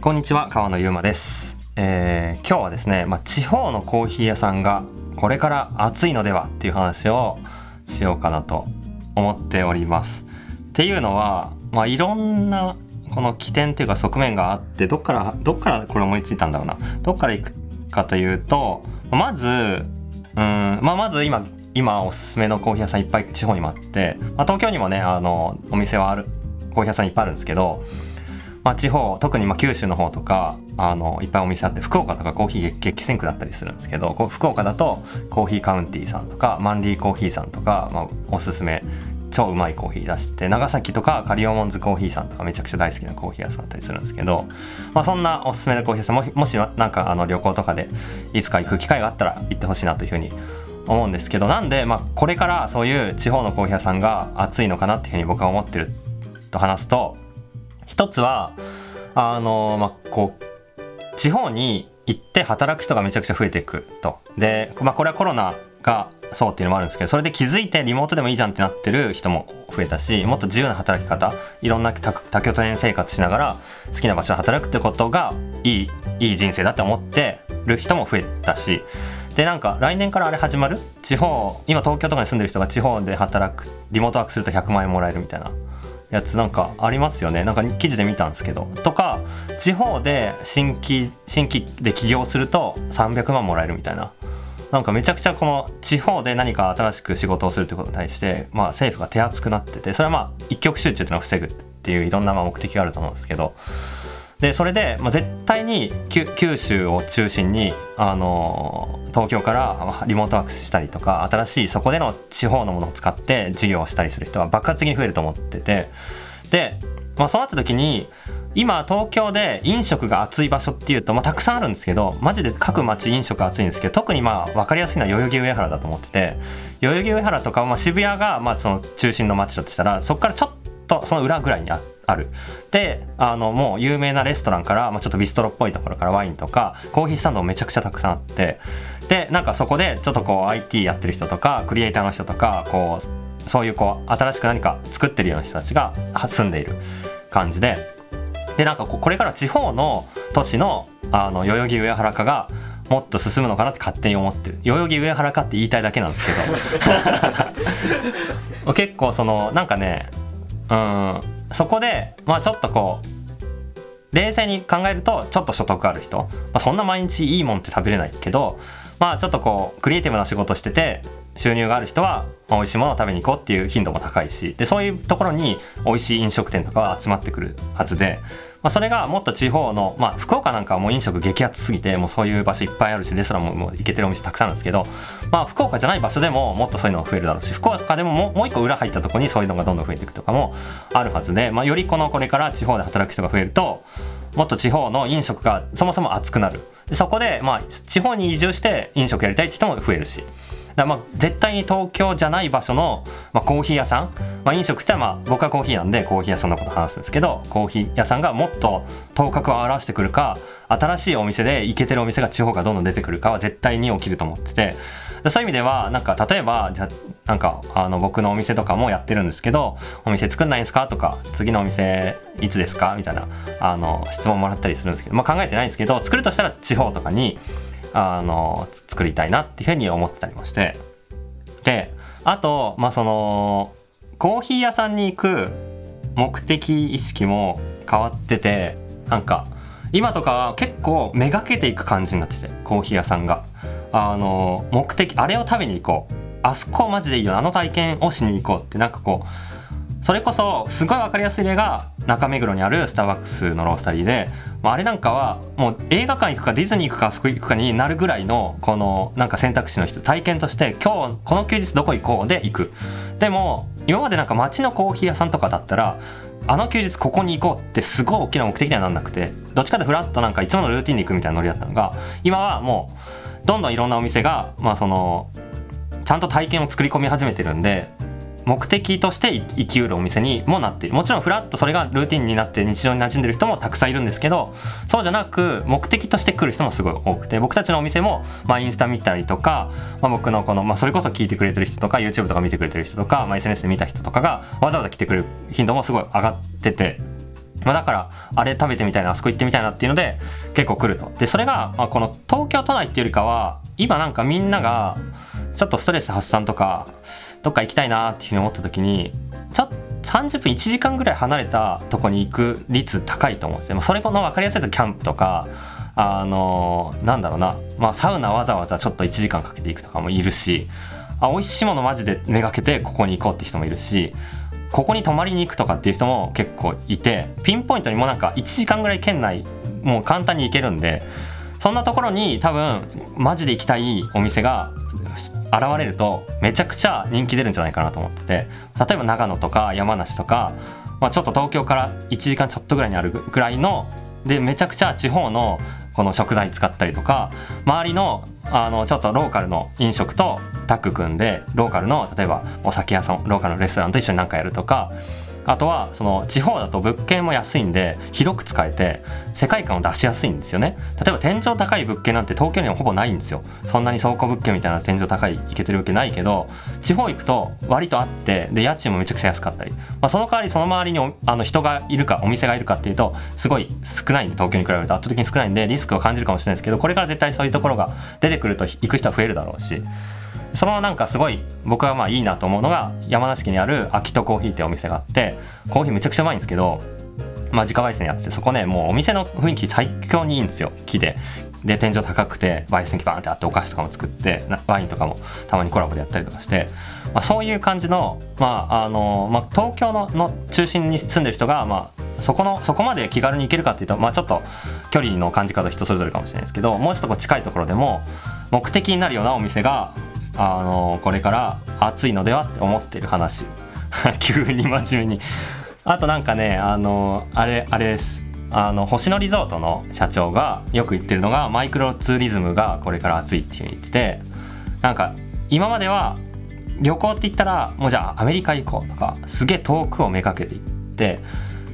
こんにちは川野ゆうまです、えー今日はですね、まあ、地方のコーヒー屋さんがこれから暑いのではっていう話をしようかなと思っております。っていうのは、まあ、いろんなこの起点っていうか側面があってどっからどっからこれ思いついたんだろうなどっから行くかというとまずうん、まあ、まず今今おすすめのコーヒー屋さんいっぱい地方にもあって、まあ、東京にもねあのお店はあるコーヒー屋さんいっぱいあるんですけど、まあ、地方特にま九州の方とかあのいっぱいお店あって福岡とかコーヒー激戦区だったりするんですけど福岡だとコーヒーカウンティーさんとかマンリーコーヒーさんとか、まあ、おすすめ超うまいコーヒー出してて長崎とかカリオモンズコーヒーさんとかめちゃくちゃ大好きなコーヒー屋さんだったりするんですけど、まあ、そんなおすすめのコーヒー屋さんももしなんかあの旅行とかでいつか行く機会があったら行ってほしいなというふうに思うんですけどなんで、まあ、これからそういう地方のコーヒー屋さんが熱いのかなっていうふうに僕は思ってると話すと一つはあのまあこう地方に行って働く人がめちゃくちゃ増えていくと。で、まあ、これはコロナがそうっていうのもあるんですけどそれで気づいてリモートでもいいじゃんってなってる人も増えたしもっと自由な働き方いろんな多多拠点生活しながら好きな場所で働くってことがいいいい人生だって思ってる人も増えたし。でなんか来年からあれ始まる？地方今東京とかに住んでる人が地方で働くリモートワークすると100万円もらえるみたいな。やつなんかありますよね。なんか記事で見たんですけど。とか地方で新規新規で起業すると300万もらえるみたいな。なんかめちゃくちゃこの地方で何か新しく仕事をするってことに対して、まあ、政府が手厚くなっててそれはまあ一極集中っていうのを防ぐっていういろんなまあ目的があると思うんですけど。でそれで、まあ、絶対に九州を中心に、あのー東京からリモートワークしたりとか新しいそこでの地方のものを使って事業をしたりする人は爆発的に増えると思っててで、まあ、そうなった時に今東京で飲食が熱い場所っていうと、まあ、たくさんあるんですけどマジで各町飲食熱いんですけど特にまあ分かりやすいのは代々木上原だと思ってて代々木上原とか、まあ、渋谷がまあその中心の町だとしたらそこからちょっとその裏ぐらいにあってある。であのもう有名なレストランから、まあ、ちょっとビストロっぽいところからワインとかコーヒースタンドもめちゃくちゃたくさんあって。でなんかそこでちょっとこう IT やってる人とかクリエイターの人とかこうそういうこう新しく何か作ってるような人たちがは住んでいる感じで。でなんかこれから地方の都市のあの代々木上原化がもっと進むのかなって勝手に思ってる。代々木上原化って言いたいだけなんですけど。結構そのなんかねうんそこでまあちょっとこう冷静に考えるとちょっと所得ある人、まあ、そんな毎日いいもんって食べれないけどまあちょっとこうクリエイティブな仕事してて収入がある人は美味しいものを食べに行こうっていう頻度も高いし。でそういうところに美味しい飲食店とかは集まってくるはずで、まあ、それがもっと地方の、まあ、福岡なんかはもう飲食激アツすぎてもうそういう場所いっぱいあるしレストランももう行けてるお店たくさんあるんですけど、まあ、福岡じゃない場所でももっとそういうのが増えるだろうし福岡でももうもう一個裏入ったとこにそういうのがどんどん増えていくとかもあるはずで、まあ、よりこのこれから地方で働く人が増えるともっと地方の飲食がそもそも熱くなる。そこでまあ地方に移住して飲食やりたいって人も増えるし。だまあ絶対に東京じゃない場所の、まあ、コーヒー屋さん、まあ、飲食ってまあ僕はコーヒーなんでコーヒー屋さんのこと話すんですけどコーヒー屋さんがもっと頭角を現してくるか新しいお店で行けてるお店が地方からどんどん出てくるかは絶対に起きると思っててそういう意味ではなんか例えばじゃなんかあの僕のお店とかもやってるんですけどお店作んないんですか？とか次のお店いつですか？みたいなあの質問もらったりするんですけど、まあ、考えてないんですけど作るとしたら地方とかにあの作りたいなっていうふうに思ってたりもして。であとまあそのコーヒー屋さんに行く目的意識も変わっててなんか今とか結構めがけていく感じになっててコーヒー屋さんが。あの目的あれを食べに行こう。あそこマジでいいよ。あの体験をしに行こうってなんかこうそれこそすごい分かりやすい例が中目黒にあるスターバックスのロースタリーで、まあ、あれなんかはもう映画館行くかディズニー行くかあそこ行くかになるぐらいのこのなんか選択肢の人体験として今日この休日どこ行こうで行く。でも今までなんか街のコーヒー屋さんとかだったらあの休日ここに行こうってすごい大きな目的にはなんなくてどっちかってフラッとなんかいつものルーティンで行くみたいなノリだったのが今はもうどんどんいろんなお店がまあそのちゃんと体験を作り込み始めてるんで目的として生きうるお店にもなっているもちろんフラッとそれがルーティンになって日常に馴染んでる人もたくさんいるんですけどそうじゃなく目的として来る人もすごい多くて僕たちのお店も、まあ、インスタ見たりとか、まあ、僕のこの、まあ、それこそ聞いてくれてる人とか YouTube とか見てくれてる人とか、まあ、SNS で見た人とかがわざわざ来てくれる頻度もすごい上がってて。まあ、だからあれ食べてみたいなあそこ行ってみたいなっていうので結構来るとでそれが、まあ、この東京都内っていうよりかは今なんかみんながちょっとストレス発散とかどっか行きたいなっていうふうに思った時にちょっと30分1時間ぐらい離れたとこに行く率高いと思うんですよ、それこの分かりやすいやつキャンプとかあのー、なんだろうな、まあ、サウナわざわざちょっと1時間かけていくとかもいるしあ美味しいものマジでめがけてここに行こうって人もいるしここに泊まりに行くとかっていう人も結構いてピンポイントにもなんか1時間ぐらい県内もう簡単に行けるんでそんなところに多分マジで行きたいお店が現れるとめちゃくちゃ人気出るんじゃないかなと思ってて例えば長野とか山梨とか、まあ、ちょっと東京から1時間ちょっとぐらいにあるぐらいのでめちゃくちゃ地方のこの食材使ったりとか周りのあのちょっとローカルの飲食とタッグ組んでローカルの例えばお酒屋さんローカルのレストランと一緒に何かやるとかあとはその地方だと物件も安いんで広く使えて世界観を出しやすいんですよね。例えば天井高い物件なんて東京にはほぼないんですよ。そんなに倉庫物件みたいな天井高いいけてるわけないけど地方行くと割とあってで家賃もめちゃくちゃ安かったり、まあ、その代わりその周りにあの人がいるかお店がいるかっていうとすごい少ないんで東京に比べると。圧倒的に少ないんでリスクを感じるかもしれないですけどこれから絶対そういうところが出てくると行く人は増えるだろうし。そのなんかすごい僕はまあいいなと思うのが山梨県にある秋とコーヒーってお店があってコーヒーめちゃくちゃうまいんですけどまあ自家焙煎やっててそこねもうお店の雰囲気最強にいいんですよ木で。で天井高くて焙煎機バーンってあってお菓子とかも作ってワインとかもたまにコラボでやったりとかして、まあ、そういう感じの,、まああのまあ、東京のの中心に住んでる人が、まあ、そこのそこまで気軽に行けるかっていうと、まあ、ちょっと距離の感じ方人それぞれかもしれないですけどもうちょっとこう近いところでも目的になるようなお店があのこれから暑いのではって思ってる話。急に真面目に。あとなんかねあのあれあれです。あの星野リゾートの社長がよく言ってるのがマイクロツーリズムがこれから暑いっていうふうに言っててなんか今までは旅行って言ったらもうじゃあアメリカ行こうとかすげえ遠くをめがけていって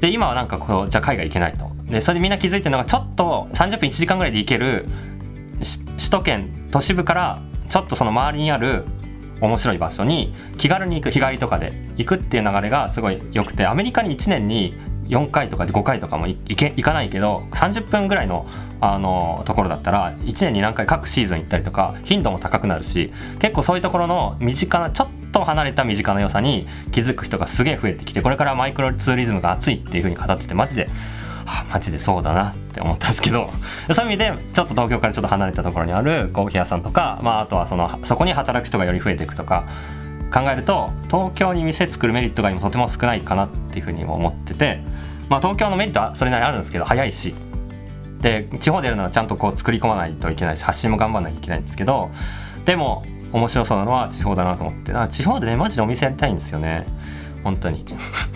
で今はなんかこうじゃあ海外行けないと。でそれでみんな気づいてるのがちょっと30分1時間ぐらいで行ける首都圏都市部からちょっとその周りにある面白い場所に気軽に行く日帰りとかで行くっていう流れがすごい良くてアメリカに1年に4回とか5回とかも行け行かないけど30分ぐらいのあのところだったら1年に何回各シーズン行ったりとか頻度も高くなるし結構そういうところの身近なちょっと離れた身近な良さに気づく人がすげえ増えてきてこれからマイクロツーリズムが熱いっていう風に語っててマジであマジでそうだな。って思ったんですけど そういう意味でちょっと東京からちょっと離れたところにあるコーヒー屋さんとか、まあ、あとはそのそこに働く人がより増えていくとか考えると東京に店作るメリットが今とても少ないかなっていうふうにも思ってて、まあ、東京のメリットはそれなりにあるんですけど早いしで地方でやるのはちゃんとこう作り込まないといけないし発信も頑張らなきゃいけないんですけどでも面白そうなのは地方だなと思って地方でねマジでお店やりたいんですよね。本当に。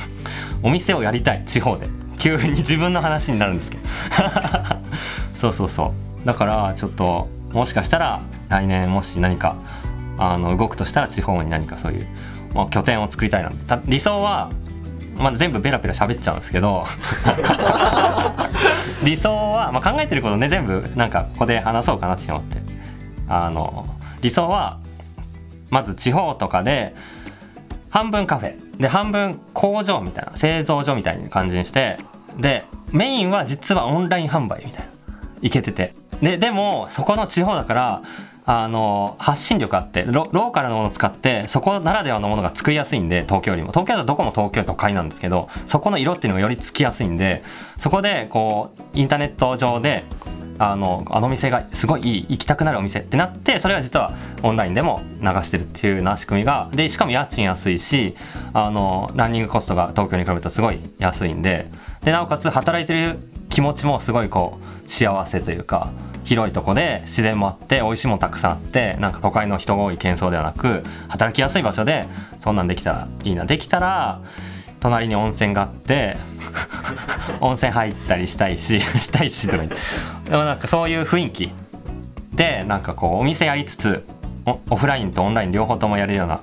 お店をやりたい地方で。急に自分の話になるんですけど。そうそうそう。だからちょっともしかしたら来年もし何かあの動くとしたら地方に何かそういう、まあ、拠点を作りたいなた理想は、まあ、全部ペラペラ喋っちゃうんですけど。理想は、まあ、考えてることね全部なんかここで話そうかなって思って。あの理想はまず地方とかで半分カフェ。で半分工場みたいな製造所みたいな感じにしてでメインは実はオンライン販売みたいな。行けてて。ででもそこの地方だからあの発信力あってローカルのものを使ってそこならではのものが作りやすいんで東京よりも。東京だとどこも東京都会なんですけどそこの色っていうのがよりつきやすいんでそこでこうインターネット上であのあの店がすごいいい行きたくなるお店ってなってそれは実はオンラインでも流してるっていうような仕組みがでしかも家賃安いしあのランニングコストが東京に比べるとすごい安いんででなおかつ働いてる気持ちもすごいこう幸せというか広いとこで自然もあって美味しいものたくさんあってなんか都会の人が多い喧騒ではなく働きやすい場所でそんなんできたらいいなできたら隣に温泉があって 温泉入ったりしたいし したいしとかでもなんかそういう雰囲気でなんかこうお店やりつつオフラインとオンライン両方ともやれるような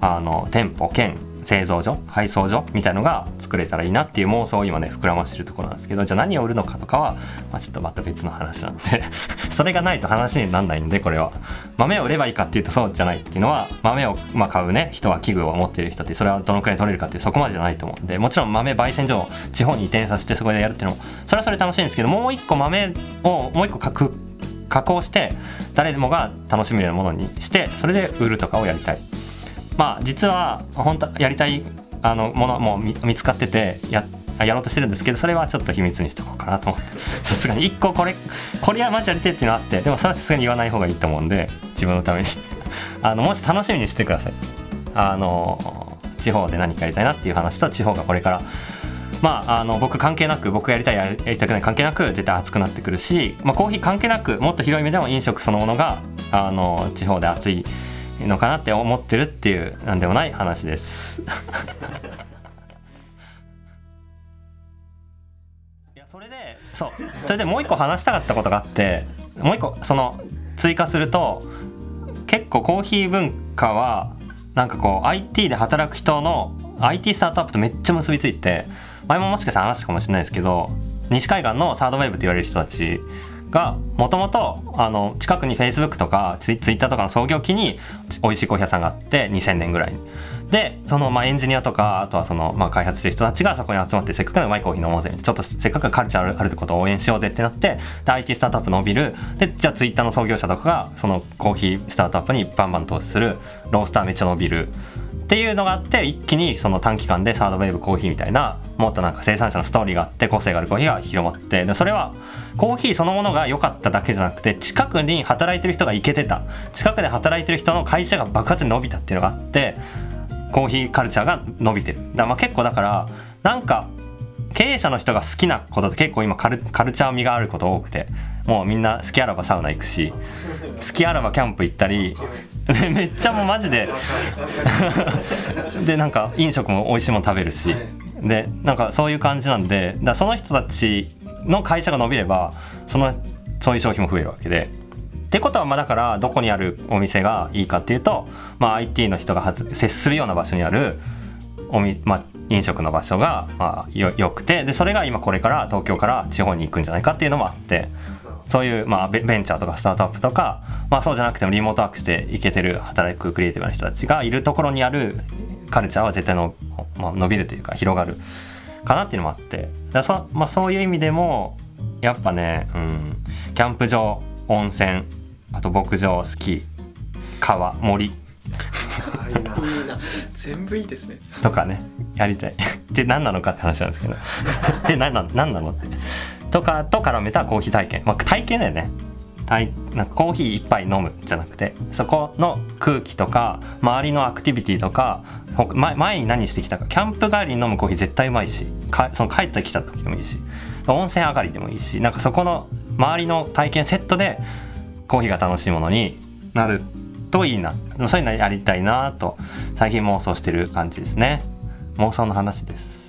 あの店舗兼製造所配送所みたいのが作れたらいいなっていう妄想を今ね膨らましてるところなんですけどじゃあ何を売るのかとかは、まあ、ちょっとまた別の話なんで それがないと話にならないんでこれは。豆を売ればいいかっていうとそうじゃないっていうのは豆をまあ買うね人は器具を持っている人ってそれはどのくらい取れるかってそこまでじゃないと思うんでもちろん豆焙煎所を地方に移転させてそこでやるっていうのもそれはそれ楽しいんですけどもう一個豆をもう一個書く加工して誰でもが楽しめるようなものにしてそれで売るとかをやりたい。まあ実は本当やりたいあのものも見つかっててややろうとしてるんですけどそれはちょっと秘密にしておこうかなと思って。さすがに1個これ これはマジやりてっていうのあってでもそれはさすがに言わない方がいいと思うんで自分のためにあのもし楽しみにしてください。あの地方で何かやりたいなっていう話と地方がこれから。まあ、あの僕関係なく僕やりたいやりたくない関係なく絶対熱くなってくるし、まあ、コーヒー関係なくもっと広い意味でも飲食そのものがあの地方で熱いのかなって思ってるっていうなんでもない話です。いやそれでそう。それでもう一個話したかったことがあってもう一個その追加すると結構コーヒー文化はなんかこう IT で働く人の IT スタートアップとめっちゃ結びついてて前ももしかしたら話したかもしれないですけど西海岸のサードウェーブって言われる人たちがもともと近くに Facebook とか Twitter とかの創業期に美味しいコーヒー屋さんがあって2000年ぐらいに。でそのまあエンジニアとかあとはそのまあ開発してる人たちがそこに集まってせっかくうまいコーヒー飲もうぜちょっとせっかくカルチャーあることを応援しようぜってなってで IT スタートアップ伸びるでじゃあ Twitter の創業者とかがそのコーヒースタートアップにバンバン投資するロースターめっちゃ伸びるっていうのがあって一気にその短期間でサードウェーブコーヒーみたいなもっとなんか生産者のストーリーがあって個性があるコーヒーが広まってでそれはコーヒーそのものが良かっただけじゃなくて近くに働いてる人が行けてた。近くで働いてる人の会社が爆発に伸びたっていうのがあってコーヒーカルチャーが伸びてる。だまあ結構だからなんか経営者の人が好きなことって結構今カルカルチャー味があること多くてもうみんな好きあらばサウナ行くし好きあらばキャンプ行ったり めっちゃもうマジで。でなんか飲食も美味しいもの食べるし。でなんかそういう感じなんでだその人たちの会社が伸びればそのそういう商品も増えるわけで。ってことはまあだからどこにあるお店がいいかっていうと、まあ、IT の人が接するような場所にあるおみ、まあ、飲食の場所がまあよよくてでそれが今これから東京から地方に行くんじゃないかっていうのもあってそういう、まあ、ベンチャーとかスタートアップとか、まあ、そうじゃなくてもリモートワークしていけてる働くクリエイティブな人たちがいるところにあるカルチャーは絶対の、まあ、伸びるというか広がるかなっていうのもあって。だそ,、まあ、そういう意味でもやっぱね、うん、キャンプ場温泉あと牧場スキー川森。いいな。全部いいですね。とかねやりたい。で何なのかって話なんですけど。で何な何なのってとかと絡めたコーヒー体験、まあ、体験だよね。なんかコーヒー一杯飲むじゃなくて。そこの空気とか周りのアクティビティとか前に何してきたか。キャンプ帰りに飲むコーヒー絶対うまいし。その帰ってきた時でもいいし。温泉上がりでもいいし。なんかそこの周りの体験セットでコーヒーが楽しいものになるといいな。そういうのやりたいなと。最近妄想してる感じですね。妄想の話です。